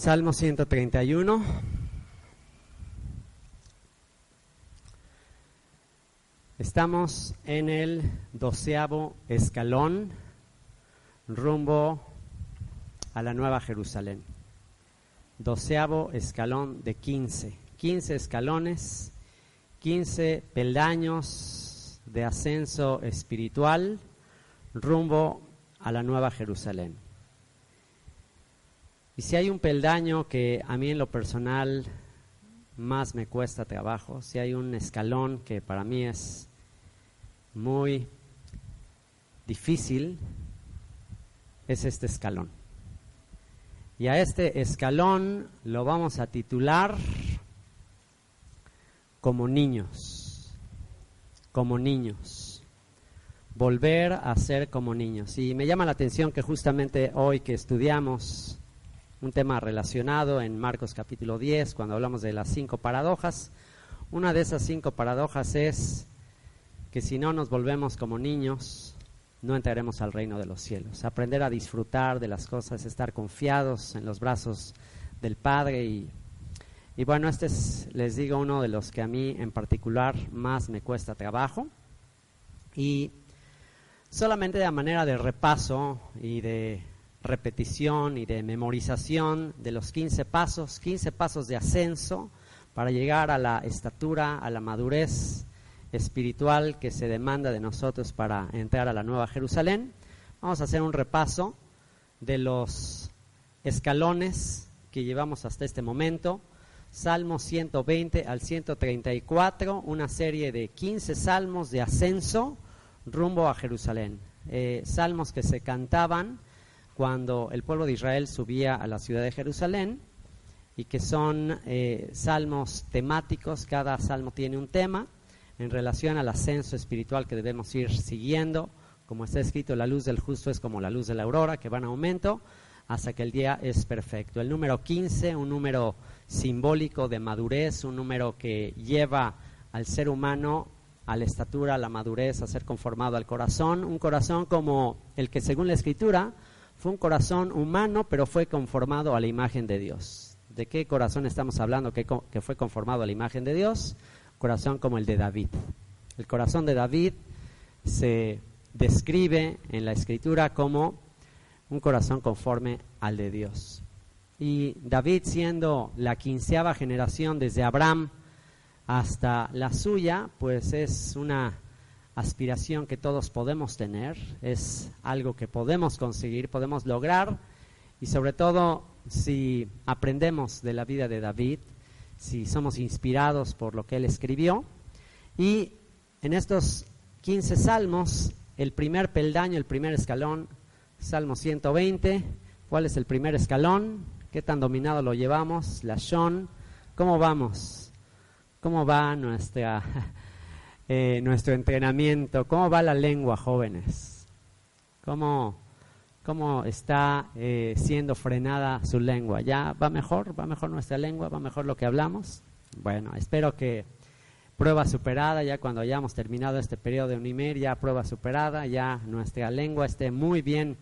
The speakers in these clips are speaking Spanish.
Salmo 131. Estamos en el doceavo escalón rumbo a la Nueva Jerusalén. Doceavo escalón de 15. 15 escalones, 15 peldaños de ascenso espiritual rumbo a la Nueva Jerusalén. Y si hay un peldaño que a mí en lo personal más me cuesta trabajo, si hay un escalón que para mí es muy difícil, es este escalón. Y a este escalón lo vamos a titular como niños, como niños, volver a ser como niños. Y me llama la atención que justamente hoy que estudiamos un tema relacionado en Marcos capítulo 10, cuando hablamos de las cinco paradojas. Una de esas cinco paradojas es que si no nos volvemos como niños, no entraremos al reino de los cielos. Aprender a disfrutar de las cosas, estar confiados en los brazos del Padre y, bueno, este es, les digo, uno de los que a mí en particular más me cuesta trabajo. Y solamente de manera de repaso y de repetición y de memorización de los 15 pasos, 15 pasos de ascenso para llegar a la estatura, a la madurez espiritual que se demanda de nosotros para entrar a la Nueva Jerusalén. Vamos a hacer un repaso de los escalones que llevamos hasta este momento. Salmo 120 al 134, una serie de 15 salmos de ascenso rumbo a Jerusalén. Eh, salmos que se cantaban cuando el pueblo de Israel subía a la ciudad de Jerusalén y que son eh, salmos temáticos, cada salmo tiene un tema en relación al ascenso espiritual que debemos ir siguiendo. Como está escrito, la luz del justo es como la luz de la aurora, que va en aumento hasta que el día es perfecto. El número 15, un número simbólico de madurez, un número que lleva al ser humano a la estatura, a la madurez, a ser conformado al corazón, un corazón como el que según la escritura fue un corazón humano, pero fue conformado a la imagen de Dios. ¿De qué corazón estamos hablando que, fue conformado a la imagen de Dios? Corazón como el de David. El corazón de David se describe en la escritura como un corazón conforme al de Dios. Y David siendo la quinceava generación desde Abraham hasta la suya, pues es una aspiración que todos podemos tener, es algo que podemos conseguir, podemos lograr y sobre todo si aprendemos de la vida de David, si somos inspirados por lo que él escribió. Y en estos 15 salmos, el primer peldaño, el primer escalón, Salmo 120, ¿cuál es el primer escalón? ¿Qué tan dominado lo llevamos? La Shon, ¿cómo vamos? ¿Cómo va nuestra eh, nuestro entrenamiento. ¿Cómo va la lengua, jóvenes? ¿Cómo, cómo está eh, siendo frenada su lengua? ¿Ya va mejor? ¿Va mejor nuestra lengua? ¿Va mejor lo que hablamos? Bueno, espero que prueba superada, ya cuando hayamos terminado este periodo de Unimer, ya prueba superada, ya nuestra lengua esté muy bien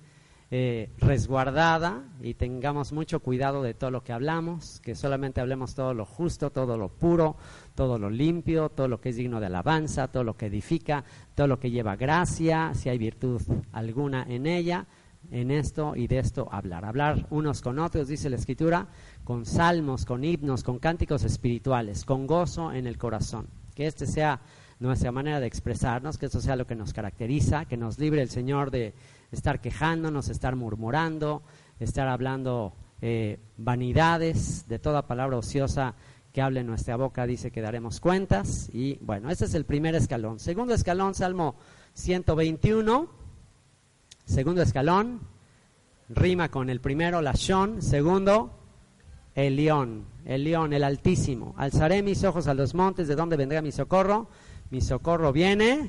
eh, resguardada y tengamos mucho cuidado de todo lo que hablamos, que solamente hablemos todo lo justo, todo lo puro, todo lo limpio, todo lo que es digno de alabanza, todo lo que edifica, todo lo que lleva gracia, si hay virtud alguna en ella, en esto y de esto hablar. Hablar unos con otros, dice la Escritura, con salmos, con himnos, con cánticos espirituales, con gozo en el corazón. Que este sea nuestra manera de expresarnos, que esto sea lo que nos caracteriza, que nos libre el Señor de estar quejándonos, estar murmurando, estar hablando eh, vanidades, de toda palabra ociosa que hable en nuestra boca, dice que daremos cuentas. Y bueno, ese es el primer escalón. Segundo escalón, Salmo 121. Segundo escalón, rima con el primero, la Shon. Segundo, el león, el león, el altísimo. Alzaré mis ojos a los montes, ¿de dónde vendrá mi socorro? Mi socorro viene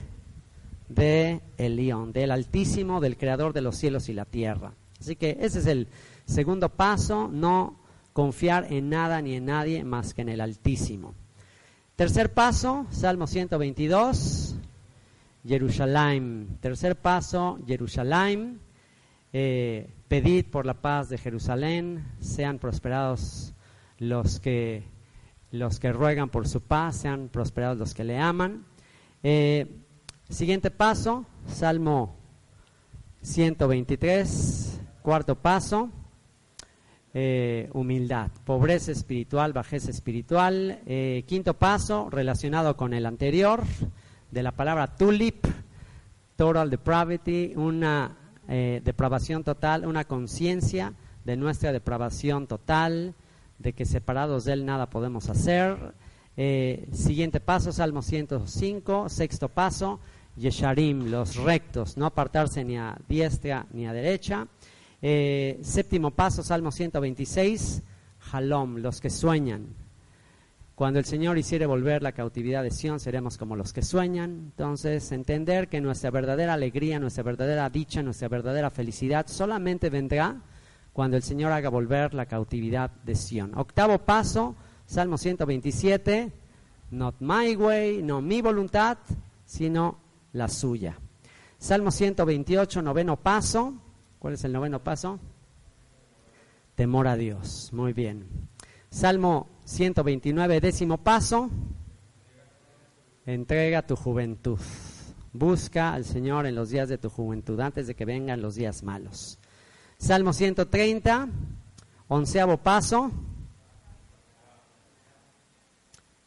de el león, del Altísimo, del Creador de los cielos y la tierra. Así que ese es el segundo paso, no confiar en nada ni en nadie más que en el Altísimo. Tercer paso, Salmo 122, Jerusalén. Tercer paso, Jerusalén. eh, pedid por la paz de Jerusalén, sean prosperados los que, los que ruegan por su paz, sean prosperados los que le aman. Eh, siguiente paso, Salmo 123, cuarto paso, eh, humildad, pobreza espiritual, bajeza espiritual. Eh, quinto paso, relacionado con el anterior, de la palabra tulip, total depravity, una eh, depravación total, una conciencia de nuestra depravación total, de que separados de Él nada podemos hacer. siguiente paso, Salmo 105, sexto paso, Yesharim, los rectos, no apartarse ni a diestra ni a derecha. Eh, séptimo paso, Salmo 126, Halom, los que sueñan. Cuando el Señor hiciere volver la cautividad de Sión, seremos como los que sueñan. Entonces, entender que nuestra verdadera alegría, nuestra verdadera dicha, nuestra verdadera felicidad solamente vendrá cuando el Señor haga volver la cautividad de Sión. Octavo paso, Salmo 127, not my way, no mi voluntad, sino la suya. Salmo 128, noveno paso, ¿Cuál es el noveno paso? Temor a Dios. Muy bien. Salmo 129, décimo paso. Entrega tu juventud. Busca al Señor en los días de tu juventud, antes de que vengan los días malos. Salmo 130, onceavo paso.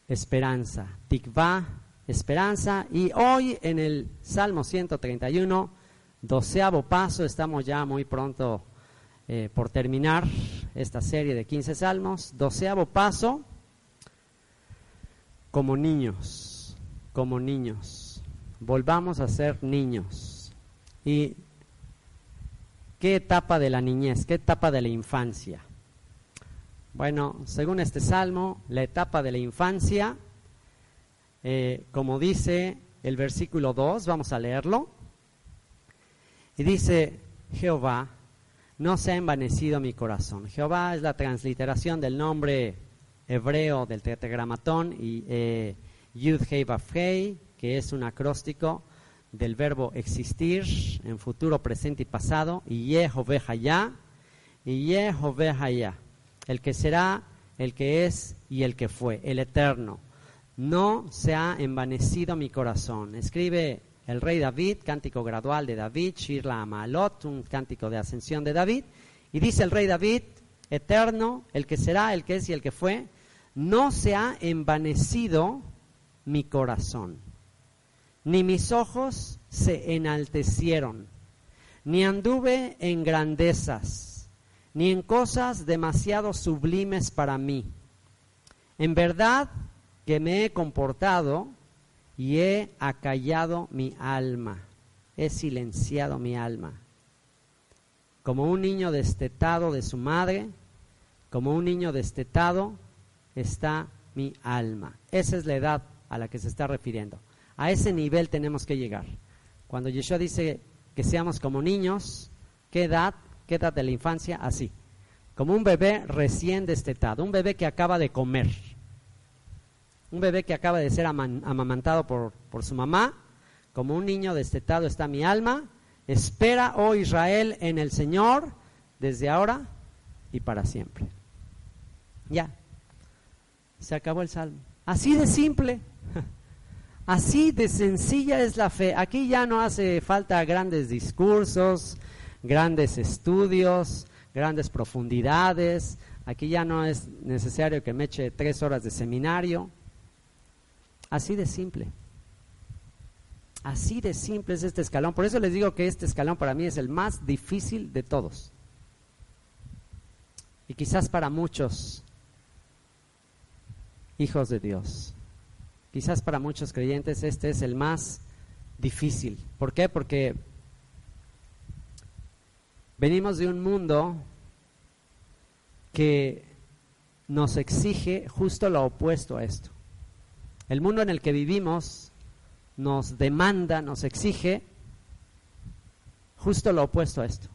Esperanza. Tikva, esperanza. Y hoy en el Salmo 131 doceavo paso, estamos ya muy pronto eh, por terminar esta serie de 15 salmos. Doceavo paso, como niños, como niños. Volvamos a ser niños. ¿Y qué etapa de la niñez? ¿Qué etapa de la infancia? Bueno, según este salmo, la etapa de la infancia, eh, como dice el versículo 2, vamos a leerlo. Y dice Jehová, no se ha envanecido mi corazón. Jehová es la transliteración del nombre hebreo del tetragramatón y eh, Yud Hei que es un acróstico del verbo existir en futuro, presente y pasado, y ya y ya el que será, el que es y el que fue, el eterno. No se ha envanecido mi corazón. Escribe el rey David, cántico gradual de David, Shirla Amalot, un cántico de ascensión de David. Y dice el rey David, eterno, el que será, el que es y el que fue, no se ha envanecido mi corazón, ni mis ojos se enaltecieron, ni anduve en grandezas, ni en cosas demasiado sublimes para mí. En verdad que me he comportado y he acallado mi alma, he silenciado mi alma. Como un niño destetado de su madre, como un niño destetado está mi alma. Esa es la edad a la que se está refiriendo. A ese nivel tenemos que llegar. Cuando Yeshua dice que seamos como niños, ¿qué edad? ¿Qué edad de la infancia? Así. Como un bebé recién destetado, un bebé que acaba de comer un bebé que acaba de ser amamantado por, por su mamá, como un niño destetado está mi alma, espera, oh Israel, en el Señor, desde ahora y para siempre. Ya, se acabó el salmo. Así de simple, así de sencilla es la fe. Aquí ya no hace falta grandes discursos, grandes estudios, grandes profundidades. Aquí ya no es necesario que me eche tres horas de seminario. Así de simple. Así de simple es este escalón. Por eso les digo que este escalón para mí es el más difícil de todos. Y quizás para muchos hijos de Dios, quizás para muchos creyentes este es el más difícil. ¿Por qué? Porque venimos de un mundo que nos exige justo lo opuesto a esto. El mundo en el que vivimos nos demanda, nos exige justo lo opuesto a esto.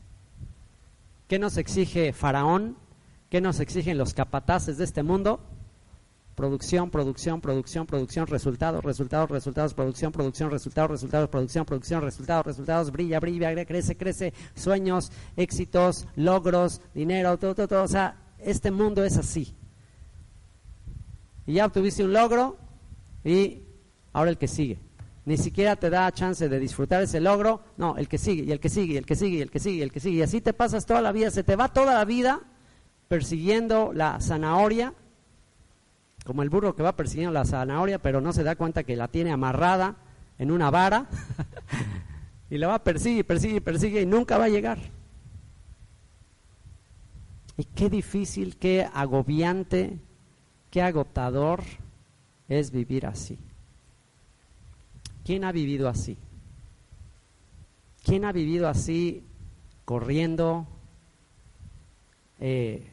¿Qué nos exige Faraón? ¿Qué nos exigen los capataces de este mundo? producción, producción, producción, producción, resultados, resultados, resultados, producción, producción, resultados, resultados, producción, producción, resultados, resultados, brilla, brilla, crece, crece, sueños, éxitos, logros, dinero, todo, todo, todo. O sea, este mundo es así. Y ya obtuviste un logro y ahora el que sigue. Ni siquiera te da chance de disfrutar ese logro. No, el que sigue, y el que sigue, y el que sigue, y el que sigue, y el que sigue. Y así te pasas toda la vida. Se te va toda la vida persiguiendo la zanahoria como el burro que va persiguiendo la zanahoria, pero no se da cuenta que la tiene amarrada en una vara y la va persigue, persigue, persigue y nunca va a llegar. Y qué difícil, qué agobiante, qué agotador es vivir así. ¿Quién ha vivido así? ¿Quién ha vivido así corriendo, eh,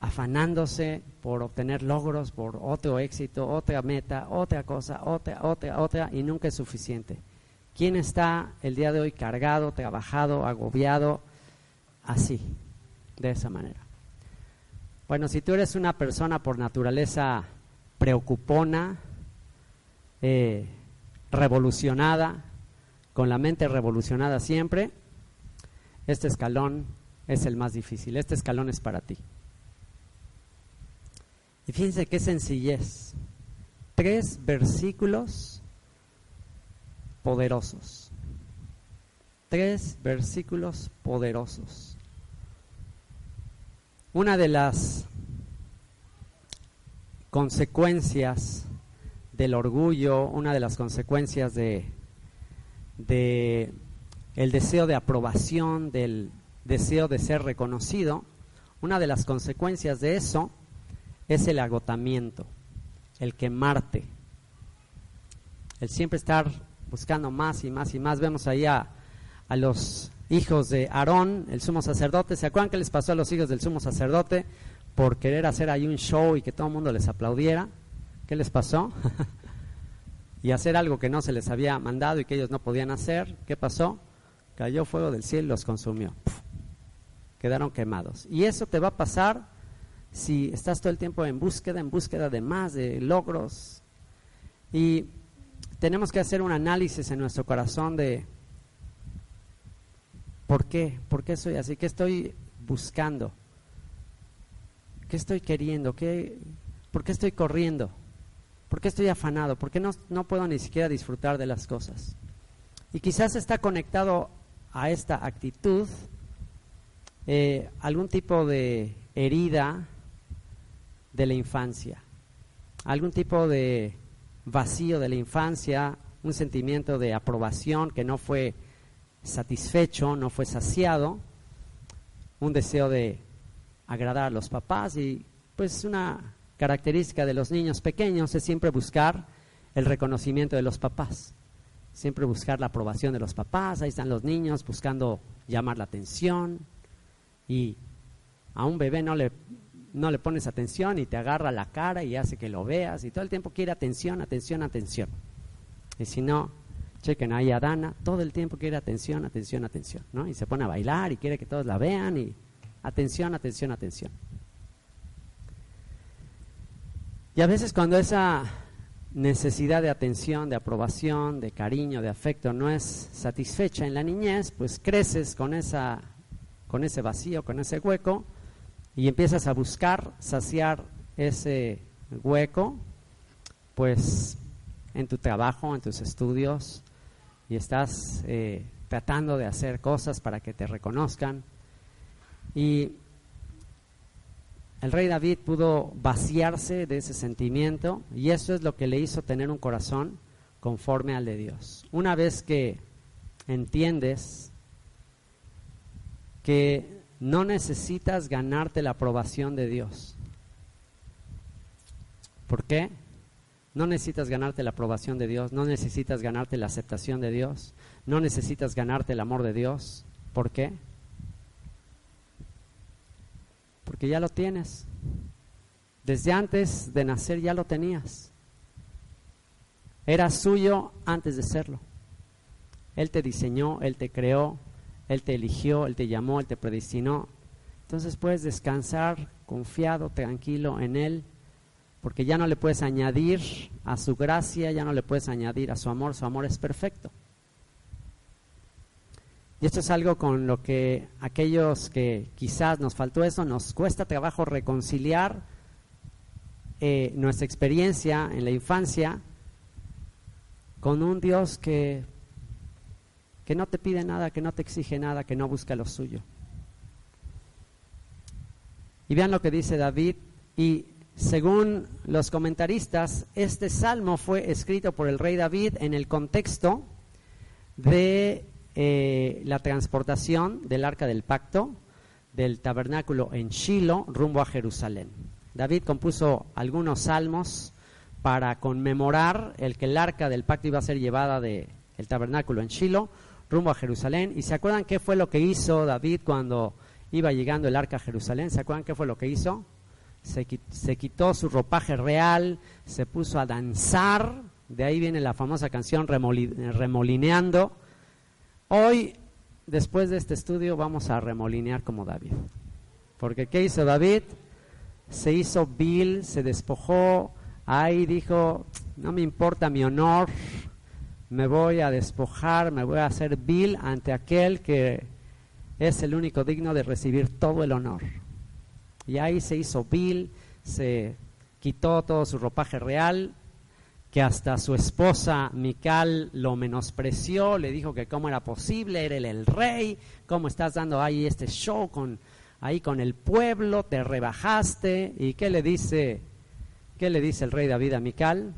afanándose por obtener logros, por otro éxito, otra meta, otra cosa, otra, otra, otra, y nunca es suficiente. ¿Quién está el día de hoy cargado, trabajado, agobiado, así, de esa manera? Bueno, si tú eres una persona por naturaleza preocupona, eh, revolucionada, con la mente revolucionada siempre, este escalón es el más difícil, este escalón es para ti. Y fíjense qué sencillez. Tres versículos poderosos. Tres versículos poderosos. Una de las consecuencias del orgullo, una de las consecuencias de, de el deseo de aprobación, del deseo de ser reconocido, una de las consecuencias de eso es el agotamiento, el quemarte, el siempre estar buscando más y más y más. Vemos ahí a, los hijos de Aarón, el sumo sacerdote. ¿Se acuerdan qué les pasó a los hijos del sumo sacerdote por querer hacer ahí un show y que todo el mundo les aplaudiera? ¿Qué les pasó? y hacer algo que no se les había mandado y que ellos no podían hacer. ¿Qué pasó? Cayó fuego del cielo y los consumió. Quedaron quemados. Y eso te va a pasar si estás todo el tiempo en búsqueda, en búsqueda de más, de logros. Y tenemos que hacer un análisis en nuestro corazón de por qué, por qué soy así, qué estoy buscando, qué estoy queriendo, ¿Qué, por qué estoy corriendo, por qué estoy afanado, por qué no, no puedo ni siquiera disfrutar de las cosas. Y quizás está conectado a esta actitud eh, algún tipo de herida de la infancia, algún tipo de vacío de la infancia, un sentimiento de aprobación que no fue satisfecho, no fue saciado, un deseo de agradar a los papás y pues una característica de los niños pequeños es siempre buscar el reconocimiento de los papás, siempre buscar la aprobación de los papás, ahí están los niños buscando llamar la atención y a un bebé no le no le pones atención y te agarra la cara y hace que lo veas y todo el tiempo quiere atención, atención, atención. Y si no, chequen ahí a Dana, todo el tiempo quiere atención, atención, atención, ¿no? Y se pone a bailar y quiere que todos la vean y atención, atención, atención. Y a veces cuando esa necesidad de atención, de aprobación, de cariño, de afecto no es satisfecha en la niñez, pues creces con esa con ese vacío, con ese hueco y empiezas a buscar saciar ese hueco, pues en tu trabajo, en tus estudios, y estás eh, tratando de hacer cosas para que te reconozcan. Y el rey David pudo vaciarse de ese sentimiento y eso es lo que le hizo tener un corazón conforme al de Dios. Una vez que entiendes que no necesitas ganarte la aprobación de Dios. ¿Por qué? No necesitas ganarte la aprobación de Dios, no necesitas ganarte la aceptación de Dios, no necesitas ganarte el amor de Dios. ¿Por qué? Porque ya lo tienes. Desde antes de nacer ya lo tenías. Era suyo antes de serlo. Él te diseñó, Él te creó, él te eligió, Él te llamó, Él te predestinó. Entonces puedes descansar confiado, tranquilo en Él, porque ya no le puedes añadir a su gracia, ya no le puedes añadir a su amor, su amor es perfecto. Y esto es algo con lo que aquellos que quizás nos faltó eso, nos cuesta trabajo reconciliar eh, nuestra experiencia en la infancia con un Dios que, que no te pide nada, que no te exige nada, que no busca lo suyo. Y vean lo que dice David, y según los comentaristas, este salmo fue escrito por el rey David en el contexto de eh, la transportación del arca del pacto del tabernáculo en Shiloh rumbo a Jerusalén. David compuso algunos salmos para conmemorar el que el arca del pacto iba a ser llevada del tabernáculo en Shiloh rumbo a Jerusalén. ¿Y se acuerdan qué fue lo que hizo David cuando iba llegando el arca a Jerusalén? ¿Se acuerdan qué fue lo que hizo? Se, se quitó su ropaje real, se puso a danzar, de ahí viene la famosa canción Remolineando, Hoy, después de este estudio, vamos a remolinear como David. Porque ¿qué hizo David? Se hizo vil, se despojó, ahí dijo, no me importa mi honor, me voy a despojar, me voy a hacer vil ante aquel que es el único digno de recibir todo el honor. Y ahí se hizo vil, se quitó todo su ropaje real, que hasta su esposa Mical lo menospreció, le dijo que cómo era posible, era el rey, cómo estás dando ahí este show con ahí con el pueblo, te rebajaste y qué le dice qué le dice el rey David a Mical?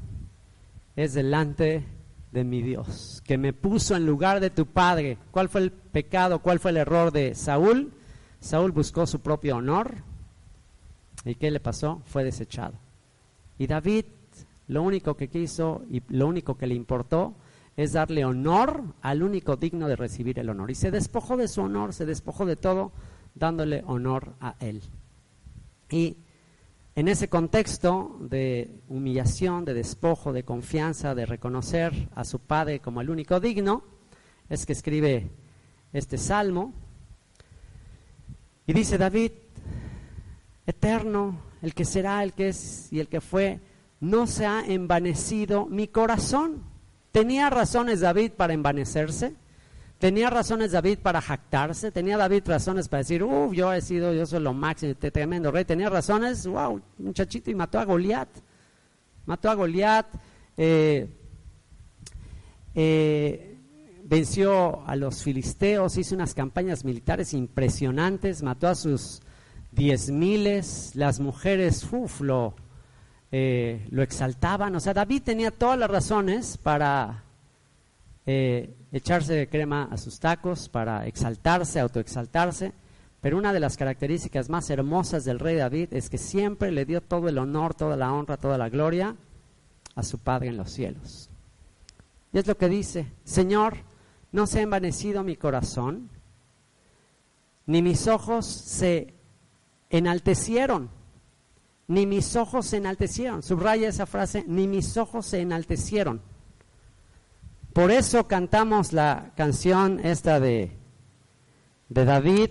Es delante de mi Dios, que me puso en lugar de tu padre. ¿Cuál fue el pecado? ¿Cuál fue el error de Saúl? Saúl buscó su propio honor. ¿Y qué le pasó? Fue desechado. Y David lo único que quiso y lo único que le importó es darle honor al único digno de recibir el honor. Y se despojó de su honor, se despojó de todo, dándole honor a él. Y en ese contexto de humillación, de despojo, de confianza, de reconocer a su padre como el único digno, es que escribe este salmo. Y dice David, eterno, el que será, el que es y el que fue, no se ha envanecido mi corazón. ¿Tenía razones David para envanecerse? ¿Tenía razones David para jactarse? ¿Tenía David razones para decir, uff, yo he sido, yo soy lo máximo, este tremendo rey? ¿Tenía razones? ¡Wow! Muchachito y mató a Goliat. Mató a Goliat, eh, eh, venció a los filisteos, hizo unas campañas militares impresionantes, mató a sus diez miles, las mujeres, uff, eh, lo exaltaban. O sea, David tenía todas las razones para eh, echarse crema a sus tacos, para exaltarse, autoexaltarse. Pero una de las características más hermosas del rey David es que siempre le dio todo el honor, toda la honra, toda la gloria a su Padre en los cielos. Y es lo que dice, Señor, no se ha envanecido mi corazón, ni mis ojos se enaltecieron ni mis ojos se enaltecieron. Subraya esa frase, ni mis ojos se enaltecieron. Por eso cantamos la canción esta de, de David,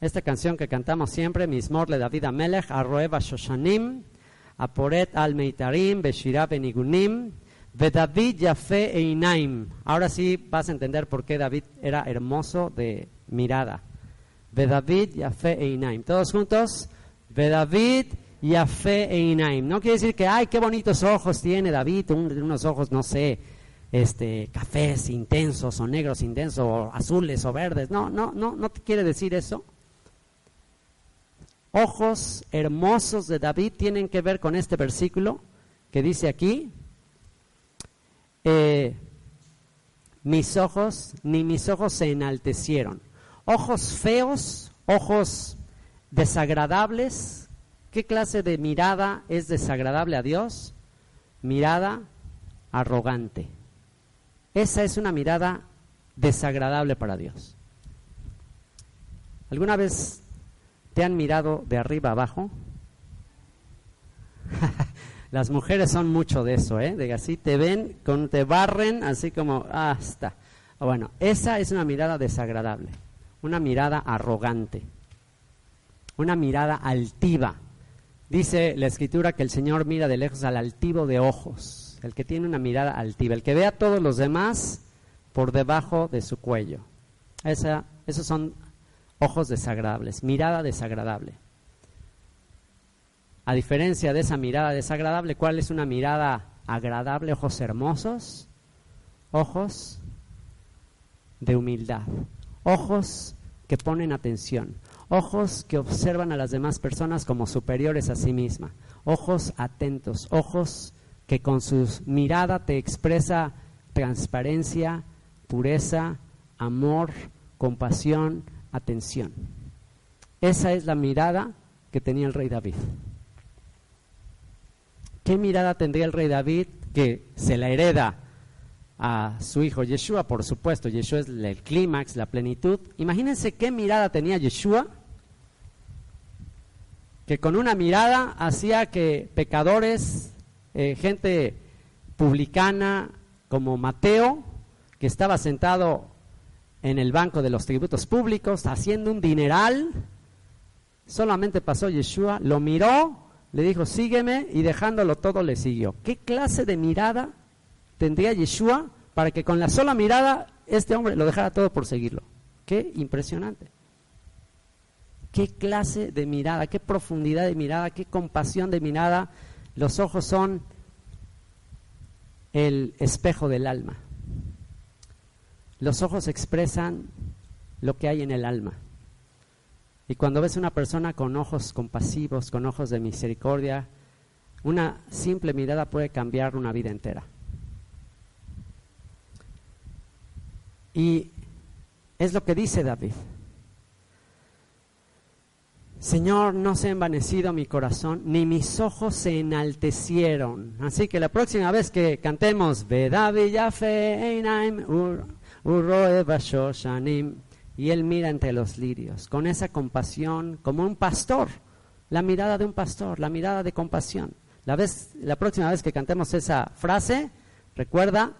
esta canción que cantamos siempre, Mismor le David Amelech, Arroeva Shoshanim, Aporet al Meitarim, Beshirah Benigunim, David Yafe Einaim. Ahora sí vas a entender por qué David era hermoso de mirada. David Yafe Einaim. Todos juntos. Ve David y a fe e Inaim. No quiere decir que, ay, qué bonitos ojos tiene David, unos ojos, no sé, este, cafés intensos o negros intensos o azules o verdes. No, no, no, no te quiere decir eso. Ojos hermosos de David tienen que ver con este versículo que dice aquí, eh, mis ojos, ni mis ojos se enaltecieron. Ojos feos, ojos desagradables. ¿Qué clase de mirada es desagradable a Dios? Mirada arrogante. Esa es una mirada desagradable para Dios. ¿Alguna vez te han mirado de arriba abajo? Las mujeres son mucho de eso, ¿eh? De así te ven, con, te barren, así como, hasta. Bueno, esa es una mirada desagradable, una mirada arrogante una mirada altiva, Dice la escritura que el Señor mira de lejos al altivo de ojos, el que tiene una mirada altiva, el que ve a todos los demás por debajo de su cuello. Esa, esos son ojos desagradables, mirada desagradable. A diferencia de esa mirada desagradable, ¿cuál es una mirada agradable? Ojos hermosos, ojos de humildad, ojos que ponen atención, ojos que observan a las demás personas como superiores a sí misma, ojos atentos, ojos que con su mirada te expresa transparencia, pureza, amor, compasión, atención. Esa es la mirada que tenía el rey David. ¿Qué mirada tendría el rey David que se la hereda a su hijo Yeshua? Por supuesto, Yeshua es el clímax, la plenitud. Imagínense qué mirada tenía Yeshua, que con una mirada hacía que pecadores, eh, gente publicana como Mateo, que estaba sentado en el banco de los tributos públicos haciendo un dineral, solamente pasó Yeshua, lo miró le dijo, sígueme, y dejándolo todo le siguió. ¿Qué clase de mirada tendría Yeshua para que con la sola mirada este hombre lo dejara todo por seguirlo? Qué impresionante. Qué clase de mirada, qué profundidad de mirada, qué compasión de mirada. Los ojos son el espejo del alma. Los ojos expresan lo que hay en el alma. Y cuando ves una persona con ojos compasivos, con ojos de misericordia, una simple mirada puede cambiar una vida entera. Y es lo que dice David. Señor, no se ha envanecido mi corazón, ni mis ojos se enaltecieron. Así que la próxima vez que cantemos, y él mira entre los lirios, con esa compasión, como un pastor, la mirada de un pastor, la mirada de compasión. La, vez, la próxima vez que cantemos esa frase, recuerda,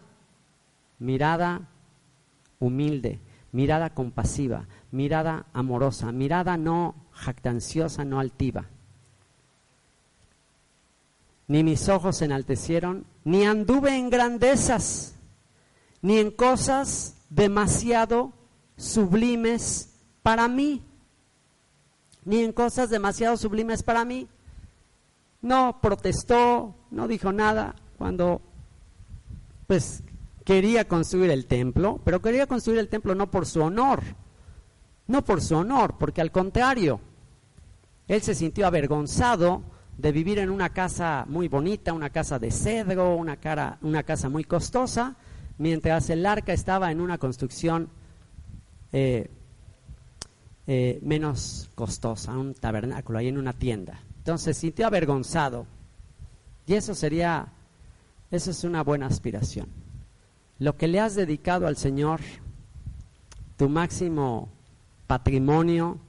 mirada humilde, mirada compasiva, mirada amorosa, mirada no jactanciosa, no altiva. Ni mis ojos se enaltecieron, ni anduve en grandezas, ni en cosas demasiado sublimes para mí, ni en cosas demasiado sublimes para mí. No protestó, no dijo nada cuando pues quería construir el templo, pero quería construir el templo no por su honor, no por su honor, porque al contrario, él se sintió avergonzado de vivir en una casa muy bonita, una casa de cedro, una, casa muy costosa, mientras el arca estaba en una construcción eh, eh, menos costosa, un tabernáculo, ahí en una tienda. Entonces se sintió avergonzado. Y eso sería, eso es una buena aspiración. Lo que le has dedicado al Señor, tu máximo patrimonio,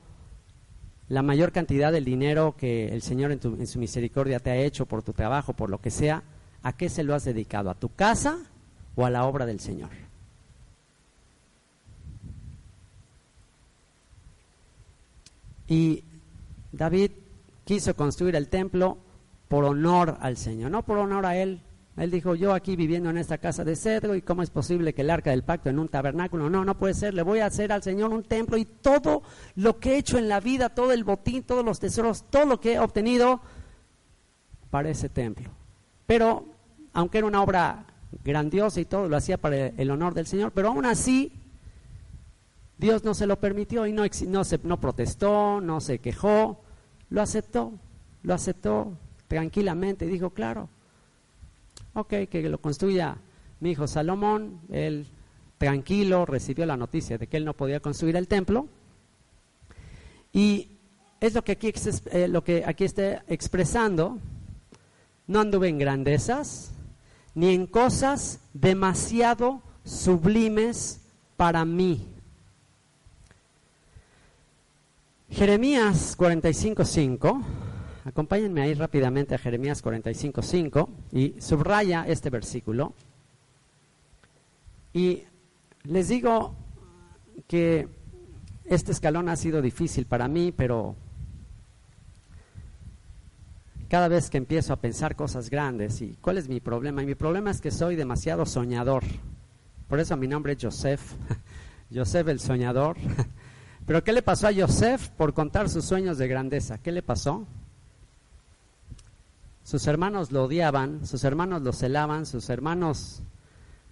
la mayor cantidad del dinero que el Señor en, en, su misericordia te ha hecho por tu trabajo, por lo que sea, ¿a qué se lo has dedicado? ¿A tu casa o a la obra del Señor? Y David quiso construir el templo por honor al Señor, no por honor a él. Él dijo, yo aquí viviendo en esta casa de cedro, ¿y cómo es posible que el arca del pacto en un tabernáculo? No, no puede ser, le voy a hacer al Señor un templo y todo lo que he hecho en la vida, todo el botín, todos los tesoros, todo lo que he obtenido para ese templo. Pero, aunque era una obra grandiosa y todo, lo hacía para el honor del Señor, pero aún así Dios no se lo permitió y no, no, se, no protestó, no se quejó, lo aceptó, lo aceptó tranquilamente y dijo, claro, ok, que lo construya mi hijo Salomón, él tranquilo recibió la noticia de que él no podía construir el templo. Y es lo que aquí, eh, lo que aquí está expresando, no anduve en grandezas ni en cosas demasiado sublimes para mí. Jeremías 45.5, acompáñenme ahí rápidamente a Jeremías 45.5 y subraya este versículo. Y les digo que este escalón ha sido difícil para mí, pero cada vez que empiezo a pensar cosas grandes. ¿Y cuál es mi problema? Y mi problema es que soy demasiado soñador. Por eso mi nombre es Joseph. Joseph el soñador. Pero ¿qué le pasó a Joseph por contar sus sueños de grandeza? ¿Qué le pasó? Sus hermanos lo odiaban, sus hermanos lo celaban, sus hermanos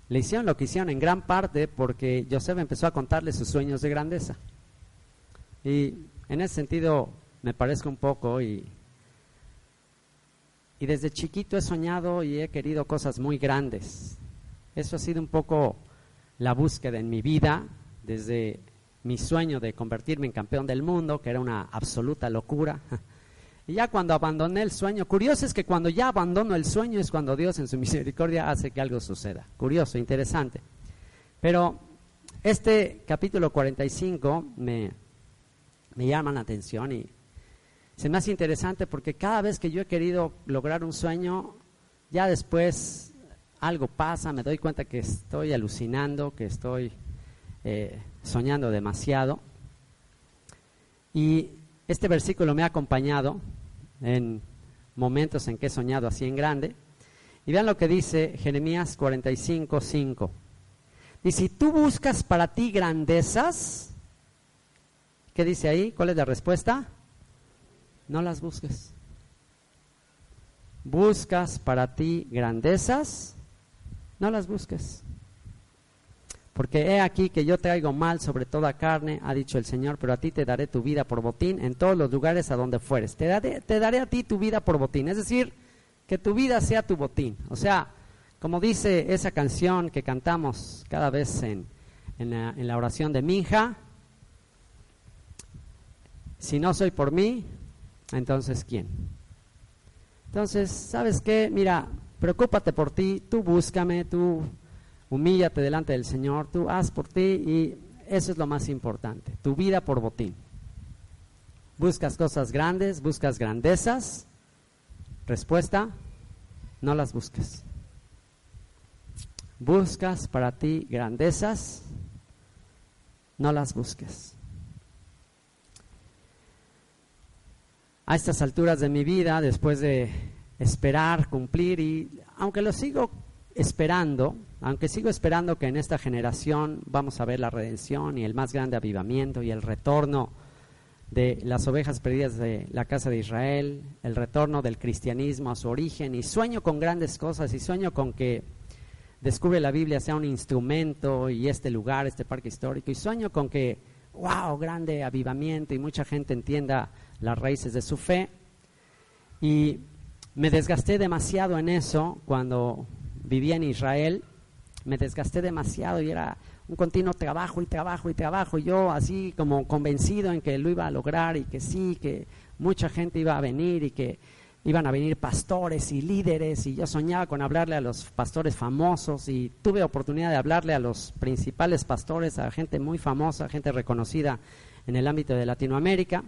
le hicieron lo que hicieron en gran parte porque Joseph empezó a contarle sus sueños de grandeza. Y en ese sentido me parezco un poco y, y desde chiquito he soñado y he querido cosas muy grandes. Eso ha sido un poco la búsqueda en mi vida, desde mi sueño de convertirme en campeón del mundo, que era una absoluta locura. Y ya cuando abandoné el sueño, curioso es que cuando ya abandono el sueño es cuando Dios en su misericordia hace que algo suceda. Curioso, interesante. Pero este capítulo 45 me, me llama la atención y se me hace interesante porque cada vez que yo he querido lograr un sueño, ya después algo pasa, me doy cuenta que estoy alucinando, que estoy eh, soñando demasiado. Y este versículo me ha acompañado en momentos en que he soñado así en grande. Y vean lo que dice Jeremías 45, 5. Y si tú buscas para ti grandezas, ¿qué dice ahí? ¿Cuál es la respuesta? No las busques. Buscas para ti grandezas, no las busques. Porque he aquí que yo traigo mal sobre toda carne, ha dicho el Señor, pero a ti te daré tu vida por botín en todos los lugares a donde fueres. Te daré, te daré a ti tu vida por botín. Es decir, que tu vida sea tu botín. O sea, como dice esa canción que cantamos cada vez en, la, en la oración de Minja, si no soy por mí, entonces ¿quién? Entonces, ¿sabes qué? Mira, preocúpate por ti, tú búscame, tú humíllate delante del Señor, tú haz por ti y eso es lo más importante, tu vida por botín. Buscas cosas grandes, buscas grandezas. Respuesta, no las busques. Buscas para ti grandezas, no las busques. A estas alturas de mi vida, después de esperar, cumplir, y aunque lo sigo esperando, aunque sigo esperando que en esta generación vamos a ver la redención y el más grande avivamiento y el retorno de las ovejas perdidas de la casa de Israel, el retorno del cristianismo a su origen y sueño con grandes cosas y sueño con que descubre la Biblia sea un instrumento y este lugar, este parque histórico y sueño con que, wow, grande avivamiento y mucha gente entienda las raíces de su fe. Y me desgasté demasiado en eso cuando vivía en Israel, me desgasté demasiado y era un continuo trabajo y trabajo y trabajo. Y yo así como convencido en que lo iba a lograr y que sí, que mucha gente iba a venir y que iban a venir pastores y líderes y yo soñaba con hablarle a los pastores famosos y tuve oportunidad de hablarle a los principales pastores, a gente muy famosa, gente reconocida en el ámbito de Latinoamérica.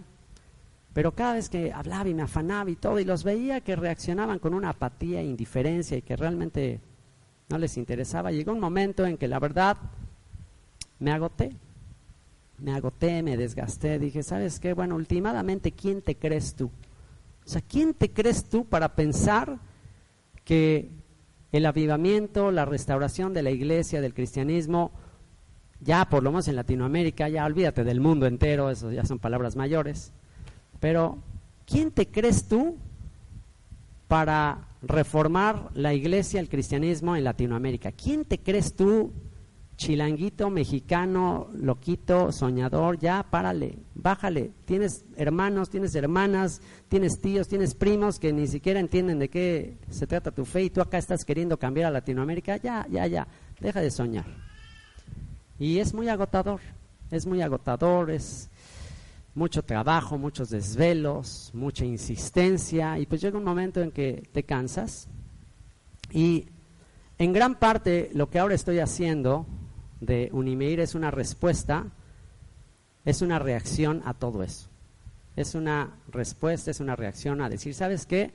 Pero cada vez que hablaba y me afanaba y todo, y los veía que reaccionaban con una apatía e indiferencia y que realmente no les interesaba, llegó un momento en que la verdad me agoté. Me agoté, me desgasté. Dije, ¿sabes qué? Bueno, últimamente, ¿quién te crees tú? O sea, ¿quién te crees tú para pensar que el avivamiento, la restauración de la iglesia, del cristianismo, ya por lo menos en Latinoamérica, ya olvídate del mundo entero, eso ya son palabras mayores, pero, ¿quién te crees tú para reformar la iglesia, el cristianismo en Latinoamérica? ¿Quién te crees tú, chilanguito, mexicano, loquito, soñador? Ya, párale, bájale. Tienes hermanos, tienes hermanas, tienes tíos, tienes primos que ni siquiera entienden de qué se trata tu fe y tú acá estás queriendo cambiar a Latinoamérica. Ya, ya, ya, deja de soñar. Y es muy agotador, es muy agotador, es mucho trabajo, muchos desvelos, mucha insistencia y pues llega un momento en que te cansas y en gran parte lo que ahora estoy haciendo de Unimeir es una respuesta, es una reacción a todo eso. Es una respuesta, es una reacción a decir, ¿sabes qué?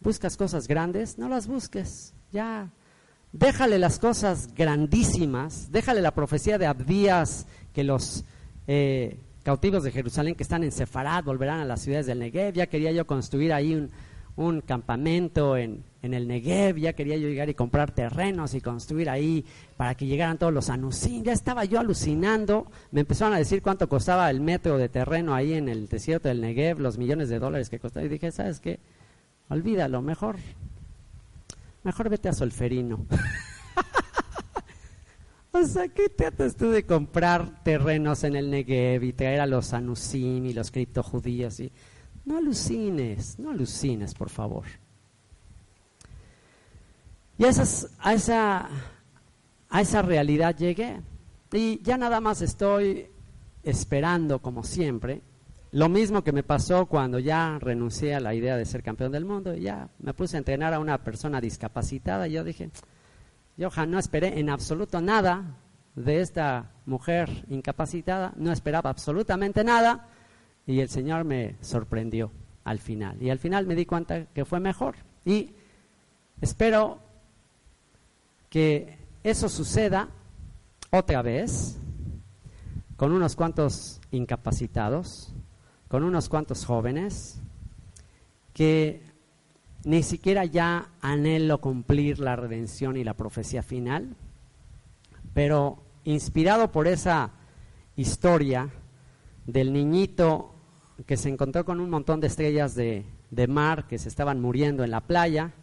Buscas cosas grandes, no las busques, ya. Déjale las cosas grandísimas, déjale la profecía de Abdías que los... Eh, cautivos de Jerusalén que están en Sefarad volverán a las ciudades del Negev. Ya quería yo construir ahí un campamento en, el Negev, ya quería yo llegar y comprar terrenos y construir ahí para que llegaran todos los anusim. Ya estaba yo alucinando, me empezaron a decir cuánto costaba el metro de terreno ahí en el desierto del Negev, los millones de dólares que costaba. Y dije, ¿sabes qué? Olvídalo, mejor, mejor vete a Solferino. o sea, ¿qué tratas tú de comprar terrenos en el Negev y traer a los anusim y los criptojudíos? Y, no alucines, no alucines, por favor. Y a, esa, a esa realidad llegué. Y ya nada más estoy esperando, como siempre, lo mismo que me pasó cuando ya renuncié a la idea de ser campeón del mundo y ya me puse a entrenar a una persona discapacitada y yo dije, yo no esperé en absoluto nada de esta mujer incapacitada, no esperaba absolutamente nada y el Señor me sorprendió al final. Y al final me di cuenta que fue mejor. Y espero que eso suceda otra vez con unos cuantos incapacitados, con unos cuantos jóvenes que ni siquiera ya anhelo cumplir la redención y la profecía final, pero inspirado por esa historia del niñito que se encontró con un montón de estrellas de, de mar que se estaban muriendo en la playa,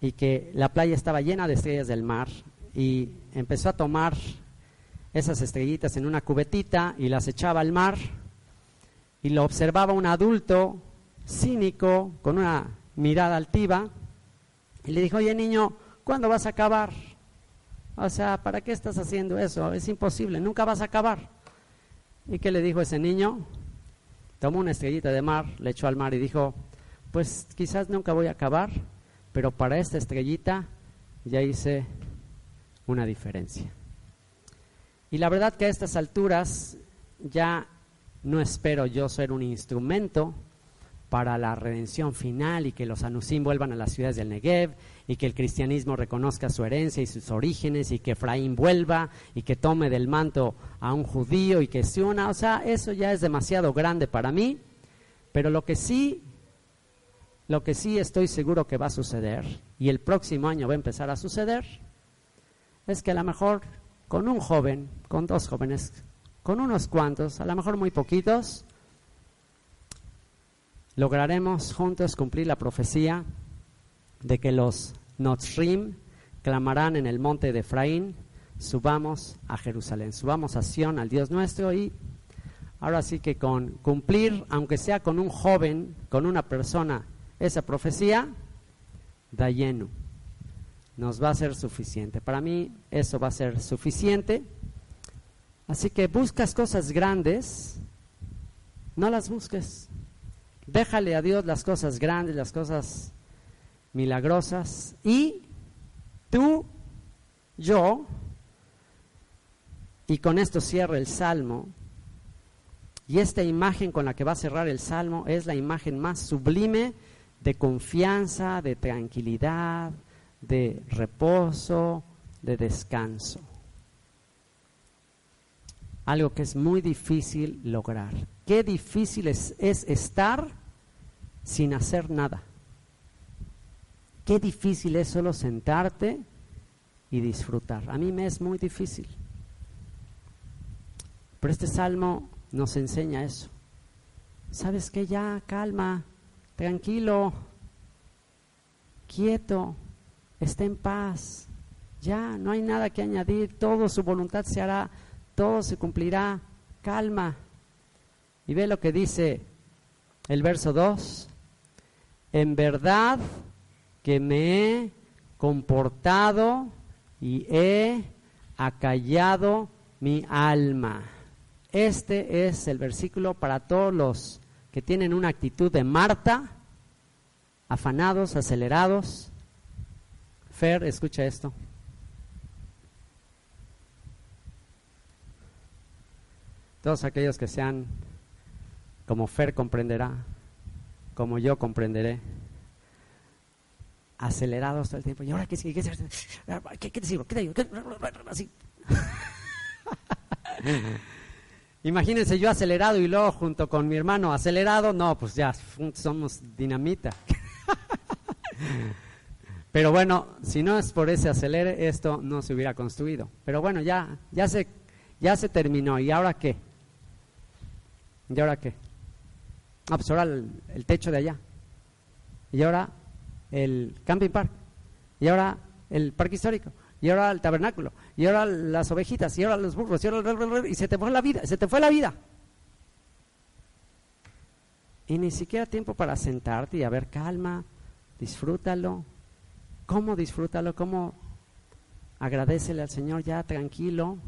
y que la playa estaba llena de estrellas del mar y empezó a tomar esas estrellitas en una cubetita y las echaba al mar y lo observaba un adulto cínico con una mirada altiva y le dijo, oye niño, ¿cuándo vas a acabar? O sea, ¿para qué estás haciendo eso? Es imposible, nunca vas a acabar. ¿Y qué le dijo ese niño? Tomó una estrellita de mar, le echó al mar y dijo, pues quizás nunca voy a acabar, pero para esta estrellita ya hice una diferencia. Y la verdad que a estas alturas ya no espero yo ser un instrumento para la redención final y que los anusim vuelvan a las ciudades del Negev y que el cristianismo reconozca su herencia y sus orígenes y que Efraín vuelva y que tome del manto a un judío y que se una. O sea, eso ya es demasiado grande para mí, pero lo que sí lo que sí estoy seguro que va a suceder, y el próximo año va a empezar a suceder, es que a lo mejor con un joven, con dos jóvenes, con unos cuantos, a lo mejor muy poquitos, lograremos juntos cumplir la profecía de que los Notzrim clamarán en el monte de Efraín, subamos a Jerusalén, subamos a Sión, al Dios nuestro, y ahora sí que con cumplir, aunque sea con un joven, con una persona esa profecía da lleno. Nos va a ser suficiente. Para mí eso va a ser suficiente. Así que buscas cosas grandes, no las busques. Déjale a Dios las cosas grandes, las cosas milagrosas. Y tú, yo, y con esto cierra el Salmo, y esta imagen con la que va a cerrar el Salmo es la imagen más sublime de confianza, de tranquilidad, de reposo, de descanso. Algo que es muy difícil lograr. Qué difícil es, estar sin hacer nada. Qué difícil es solo sentarte y disfrutar. A mí me es muy difícil. Pero este salmo nos enseña eso. ¿Sabes qué? Ya, calma, tranquilo, quieto, está en paz. Ya, no hay nada que añadir, todo su voluntad se hará, todo se cumplirá. Calma. Y ve lo que dice el verso 2. En verdad que me he comportado y he acallado mi alma. Este es el versículo para todos los que tienen una actitud de Marta, afanados, acelerados. Fer, escucha esto. Todos aquellos que sean como Fer comprenderá, como yo comprenderé, acelerados todo el tiempo. ¿Y ahora qué sigue? ¿Qué, qué, qué te sigo? ¿Qué te digo? Así. Imagínense yo acelerado y luego junto con mi hermano acelerado, no, pues ya somos dinamita. Pero bueno, si no es por ese acelere, esto no se hubiera construido. Pero bueno, ya, ya se, ya se terminó. ¿Y ahora qué? ¿Y ahora qué? Ah, pues ahora el, techo de allá. Y ahora el camping park. Y ahora el parque histórico. Y ahora el tabernáculo. Y ahora las ovejitas. Y ahora los burros. Y, ahora, y se te fue la vida. Se te fue la vida. Y ni siquiera tiempo para sentarte y a ver calma. Disfrútalo. ¿Cómo disfrútalo? ¿Cómo agradecele al Señor ya tranquilo?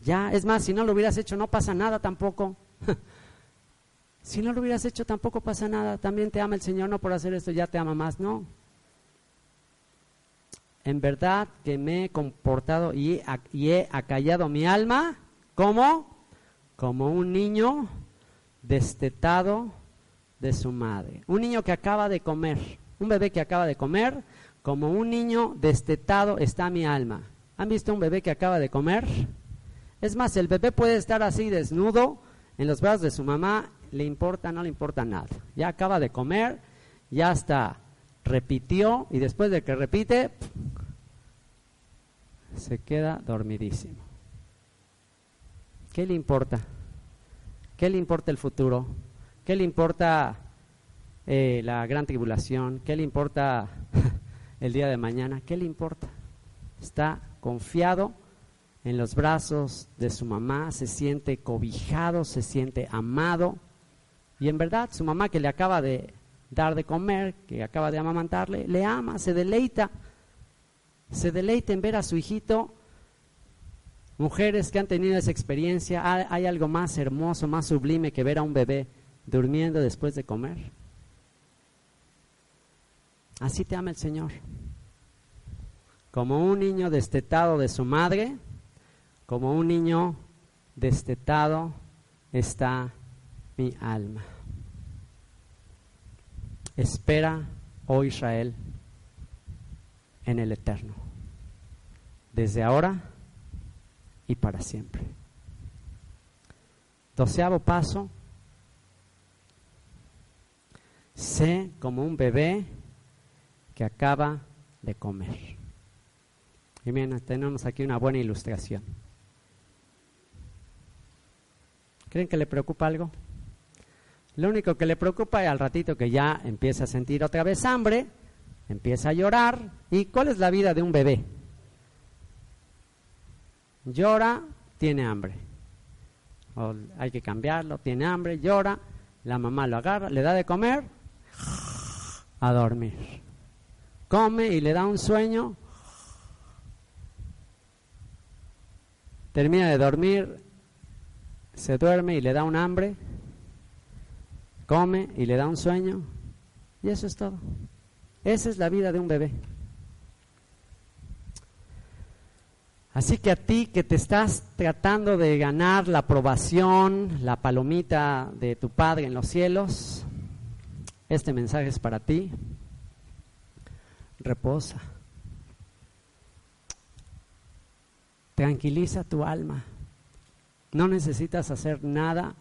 Ya, es más, si no lo hubieras hecho no pasa nada tampoco. Si no lo hubieras hecho tampoco pasa nada. También te ama el Señor, no por hacer esto ya te ama más, no. En verdad que me he comportado y he, acallado mi alma, ¿cómo? Como un niño destetado de su madre. Un niño que acaba de comer, un bebé que acaba de comer, como un niño destetado está mi alma. ¿Han visto un bebé que acaba de comer? Es más, el bebé puede estar así desnudo en los brazos de su mamá le importa, no le importa nada. Ya acaba de comer, ya hasta repitió y después de que repite, se queda dormidísimo. ¿Qué le importa? ¿Qué le importa el futuro? ¿Qué le importa eh, la gran tribulación? ¿Qué le importa el día de mañana? ¿Qué le importa? Está confiado en los brazos de su mamá, se siente cobijado, se siente amado y en verdad, su mamá que le acaba de dar de comer, que acaba de amamantarle, le ama, se deleita, se deleita en ver a su hijito. Mujeres que han tenido esa experiencia, ¿hay algo más hermoso, más sublime que ver a un bebé durmiendo después de comer? Así te ama el Señor. Como un niño destetado de su madre, como un niño destetado está mi alma. Espera, oh Israel, en el eterno, desde ahora y para siempre. Doceavo paso, sé como un bebé que acaba de comer. Y bien, tenemos aquí una buena ilustración. ¿Creen que le preocupa algo? Lo único que le preocupa es al ratito que ya empieza a sentir otra vez hambre, empieza a llorar. ¿Y cuál es la vida de un bebé? Llora, tiene hambre. Hay que cambiarlo, tiene hambre, llora, la mamá lo agarra, le da de comer, a dormir. Come y le da un sueño, termina de dormir, se duerme y le da un hambre, come y le da un sueño y eso es todo. Esa es la vida de un bebé. Así que a ti que te estás tratando de ganar la aprobación, la palomita de tu Padre en los cielos, este mensaje es para ti. Reposa. Tranquiliza tu alma. No necesitas hacer nada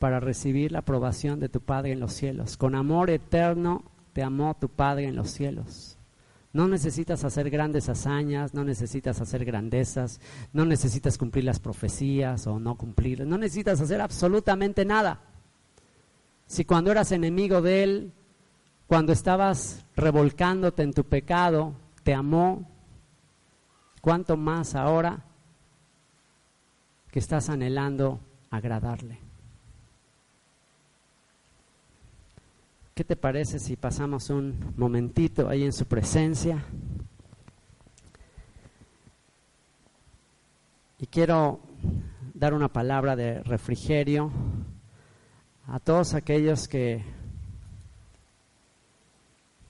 para recibir la aprobación de tu Padre en los cielos. Con amor eterno te amó tu Padre en los cielos. No necesitas hacer grandes hazañas, no necesitas hacer grandezas, no necesitas cumplir las profecías o no cumplirlas, no necesitas hacer absolutamente nada. Si cuando eras enemigo de Él, cuando estabas revolcándote en tu pecado, te amó, ¿cuánto más ahora que estás anhelando agradarle? ¿Qué te parece si pasamos un momentito ahí en su presencia? Y quiero dar una palabra de refrigerio a todos aquellos que,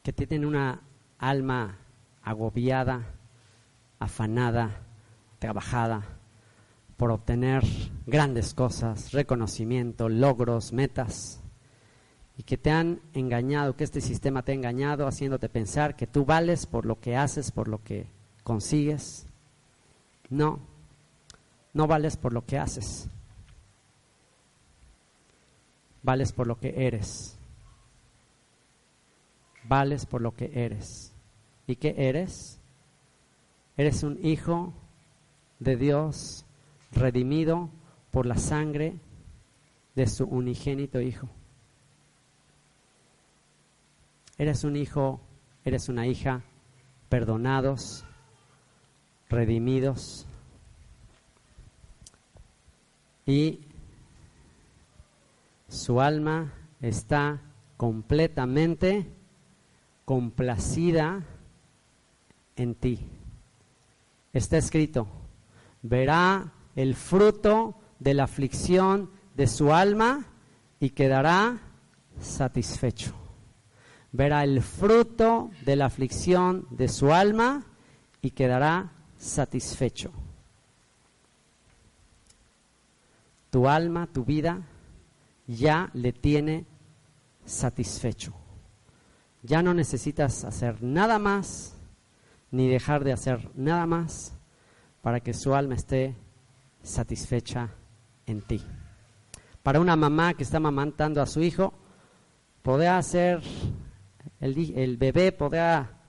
que tienen una alma agobiada, afanada, trabajada por obtener grandes cosas, reconocimiento, logros, metas y que te han engañado, que este sistema te ha engañado haciéndote pensar que tú vales por lo que haces, por lo que consigues. No, no vales por lo que haces. Vales por lo que eres. vales por lo que eres. ¿Y qué eres? Eres un hijo de Dios redimido por la sangre de su unigénito Hijo. Eres un hijo, eres una hija, perdonados, redimidos. Y su alma está completamente complacida en ti. Está escrito, verá el fruto de la aflicción de su alma y quedará satisfecho. Verá el fruto de la aflicción de su alma y quedará satisfecho. Tu alma, tu vida, ya le tiene satisfecho. Ya no necesitas hacer nada más, ni dejar de hacer nada más para que su alma esté satisfecha en ti. Para una mamá que está amamantando a su hijo, podrá hacer, el, el bebé podrá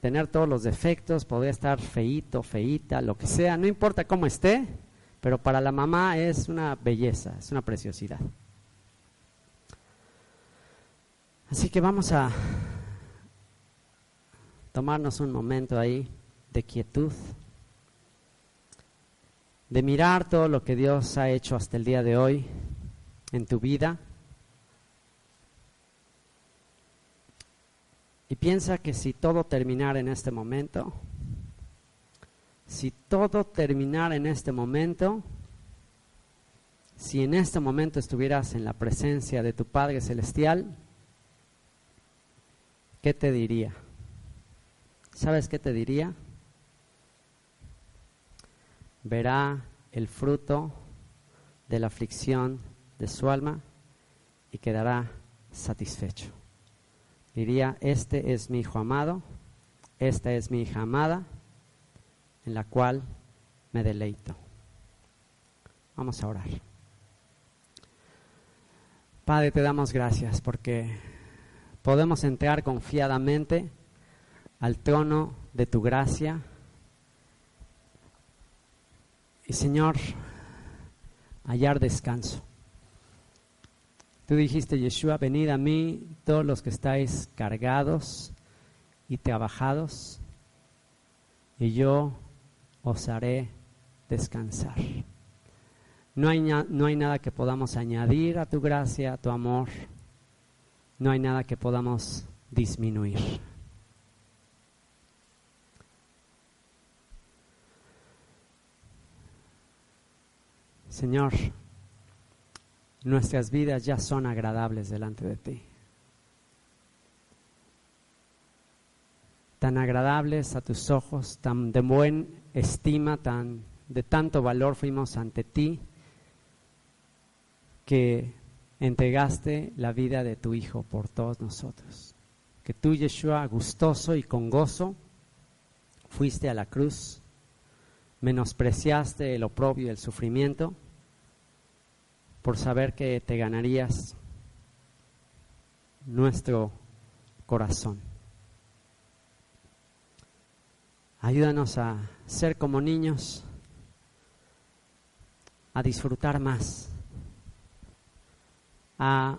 tener todos los defectos, podría estar feíto, feíta, lo que sea, no importa cómo esté, pero para la mamá es una belleza, es una preciosidad. Así que vamos a tomarnos un momento ahí de quietud, de mirar todo lo que Dios ha hecho hasta el día de hoy en tu vida. Y piensa que si todo terminara en este momento, si todo terminara en este momento, si en este momento estuvieras en la presencia de tu Padre Celestial, ¿qué te diría? ¿Sabes qué te diría? Verá el fruto de la aflicción de su alma y quedará satisfecho. Diría, este es mi hijo amado, esta es mi hija amada, en la cual me deleito. Vamos a orar. Padre, te damos gracias porque podemos entrar confiadamente al trono de tu gracia. Y Señor, hallar descanso. Tú dijiste, Yeshua, venid a mí todos los que estáis cargados y trabajados, y yo os haré descansar. No hay, no hay nada que podamos añadir a tu gracia, a tu amor, no hay nada que podamos disminuir. Señor, nuestras vidas ya son agradables delante de ti. Tan agradables a tus ojos, tan de buen estima, tan de tanto valor fuimos ante ti que entregaste la vida de tu Hijo por todos nosotros. Que tú, Yeshua, gustoso y con gozo, fuiste a la cruz, menospreciaste el oprobio y el sufrimiento por saber que te ganarías nuestro corazón. Ayúdanos a ser como niños, a disfrutar más a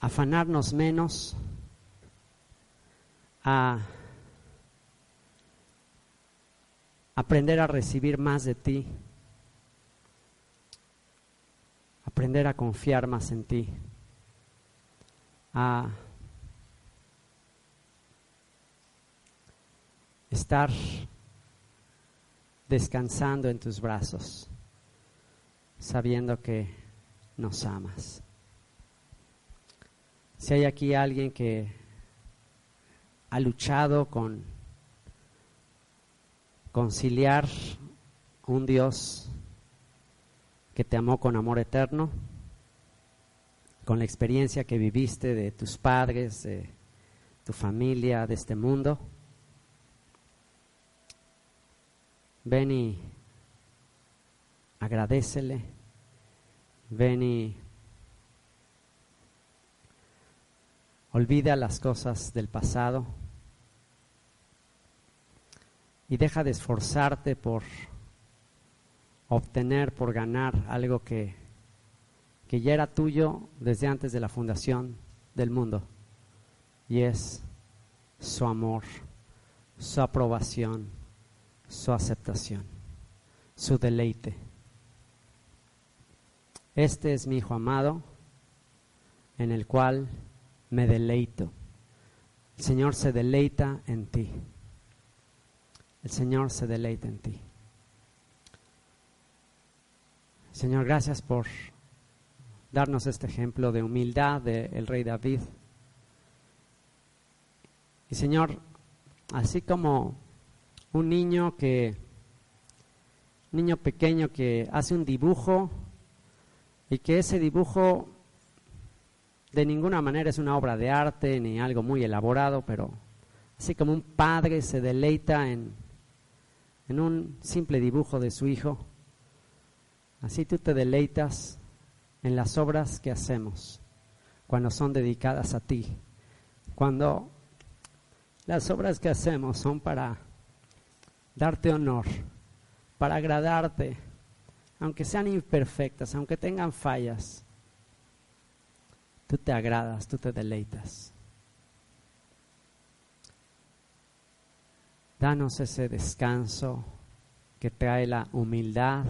afanarnos menos, a aprender a recibir más de ti, aprender a confiar más en ti, a estar descansando en tus brazos, sabiendo que nos amas. Si hay aquí alguien que ha luchado con conciliar un Dios que te amó con amor eterno, con la experiencia que viviste de tus padres, de tu familia, de este mundo, ven y agradecele. Ven y Olvida las cosas del pasado. Y deja de esforzarte por obtener, por ganar algo que, que ya era tuyo desde antes de la fundación del mundo. Y es su amor, su aprobación, su aceptación, su deleite. Este es mi Hijo amado, en el cual me deleito. El Señor se deleita en ti. El Señor se deleita en ti. Señor, gracias por darnos este ejemplo de humildad del rey David. Y Señor, así como un niño que, niño pequeño que hace un dibujo y que ese dibujo de ninguna manera es una obra de arte ni algo muy elaborado, pero así como un padre se deleita en, en un simple dibujo de su hijo, así tú te deleitas en las obras que hacemos cuando son dedicadas a ti, cuando las obras que hacemos son para darte honor, para agradarte, aunque sean imperfectas, aunque tengan fallas Tú te agradas, tú te deleitas. Danos ese descanso que trae la humildad.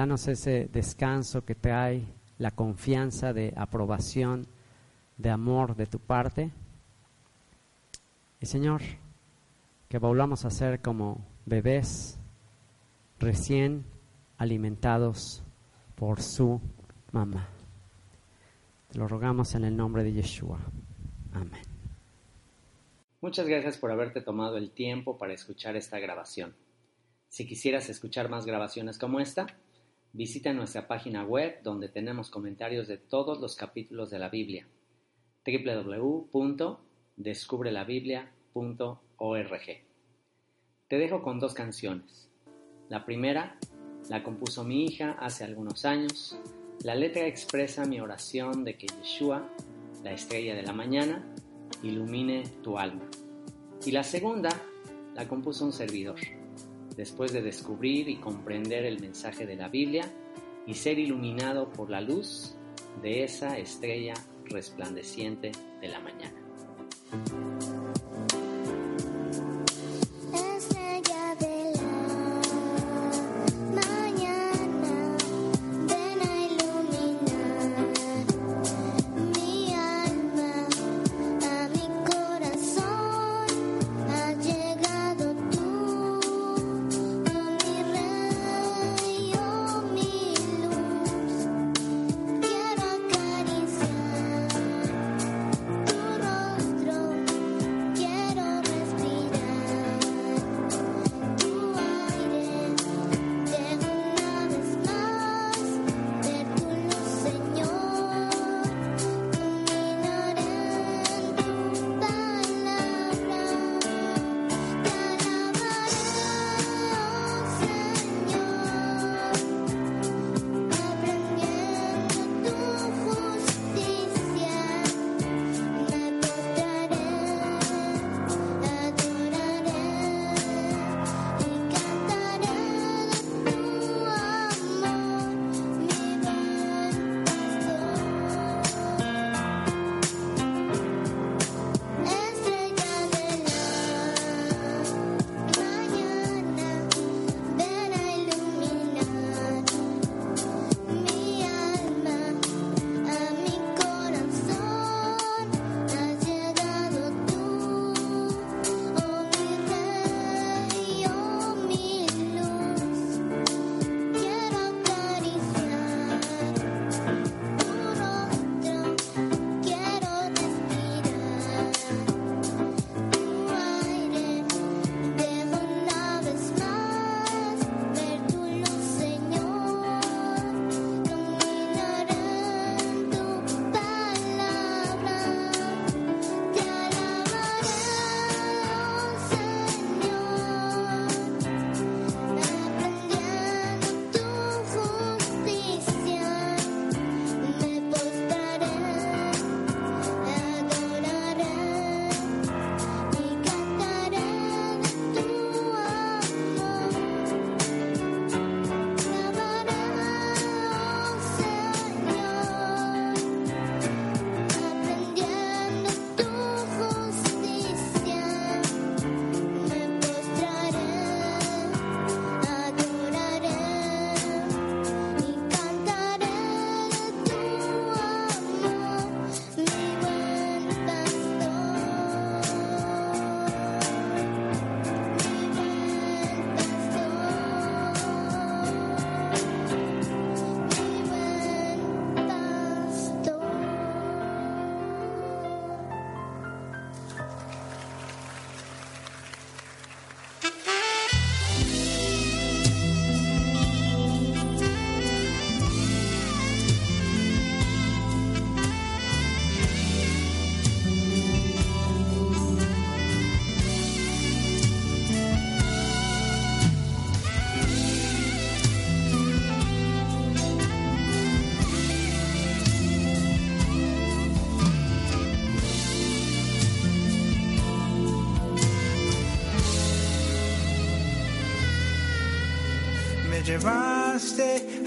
Danos ese descanso que trae la confianza de aprobación, de amor de tu parte. Y Señor, que volvamos a ser como bebés recién alimentados por su mamá. Te lo rogamos en el nombre de Yeshua. Amén. Muchas gracias por haberte tomado el tiempo para escuchar esta grabación. Si quisieras escuchar más grabaciones como esta, visita nuestra página web donde tenemos comentarios de todos los capítulos de la Biblia www.descubrelabiblia.org. Te dejo con dos canciones. La primera la compuso mi hija hace algunos años la letra expresa mi oración de que Yeshua, la estrella de la mañana, ilumine tu alma. Y la segunda la compuso un servidor, después de descubrir y comprender el mensaje de la Biblia y ser iluminado por la luz de esa estrella resplandeciente de la mañana.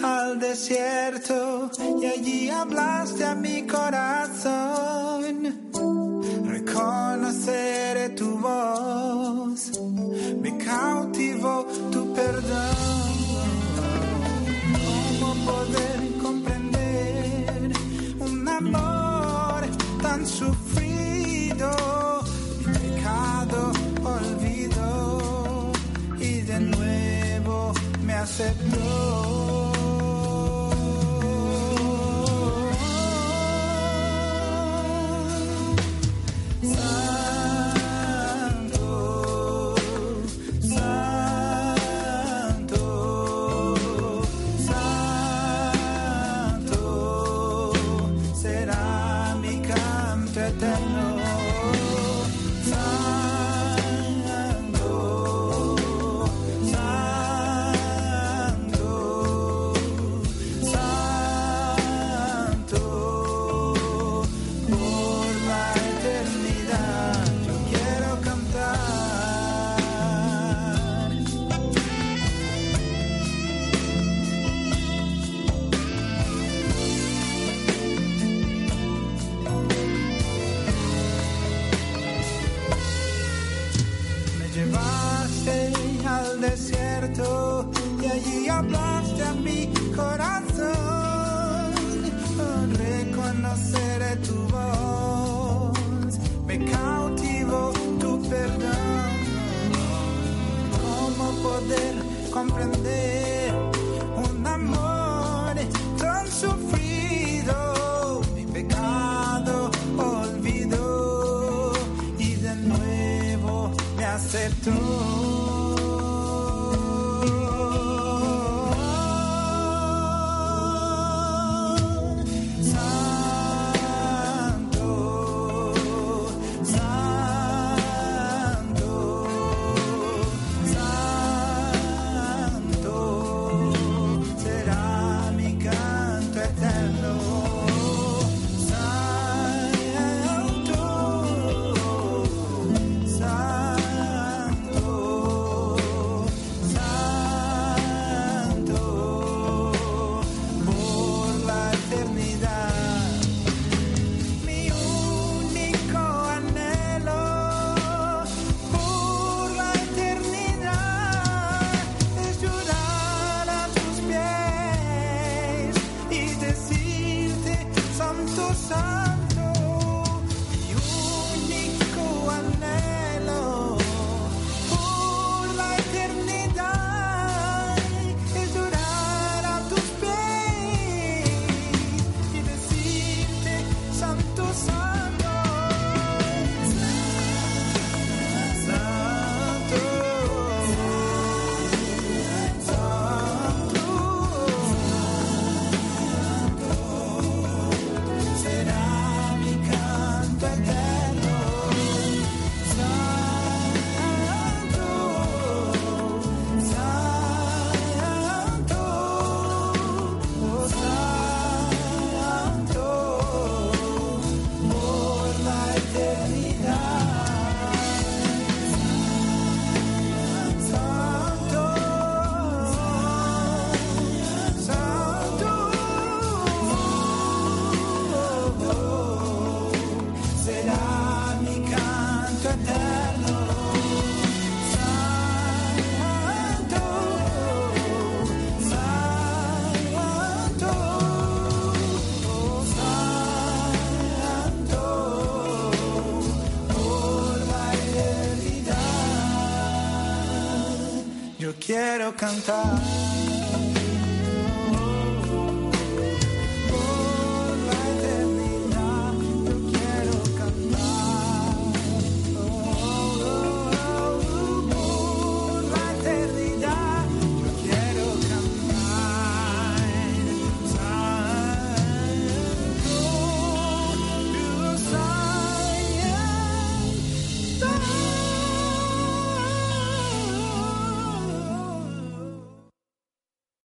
al desierto y allí hablaste a mi corazón. Reconoceré tu voz, me cautivó tu perdón. ¿Cómo poder comprender un amor tan sufrido? Mi pecado olvidó y de nuevo me aceptó. quiero cantar.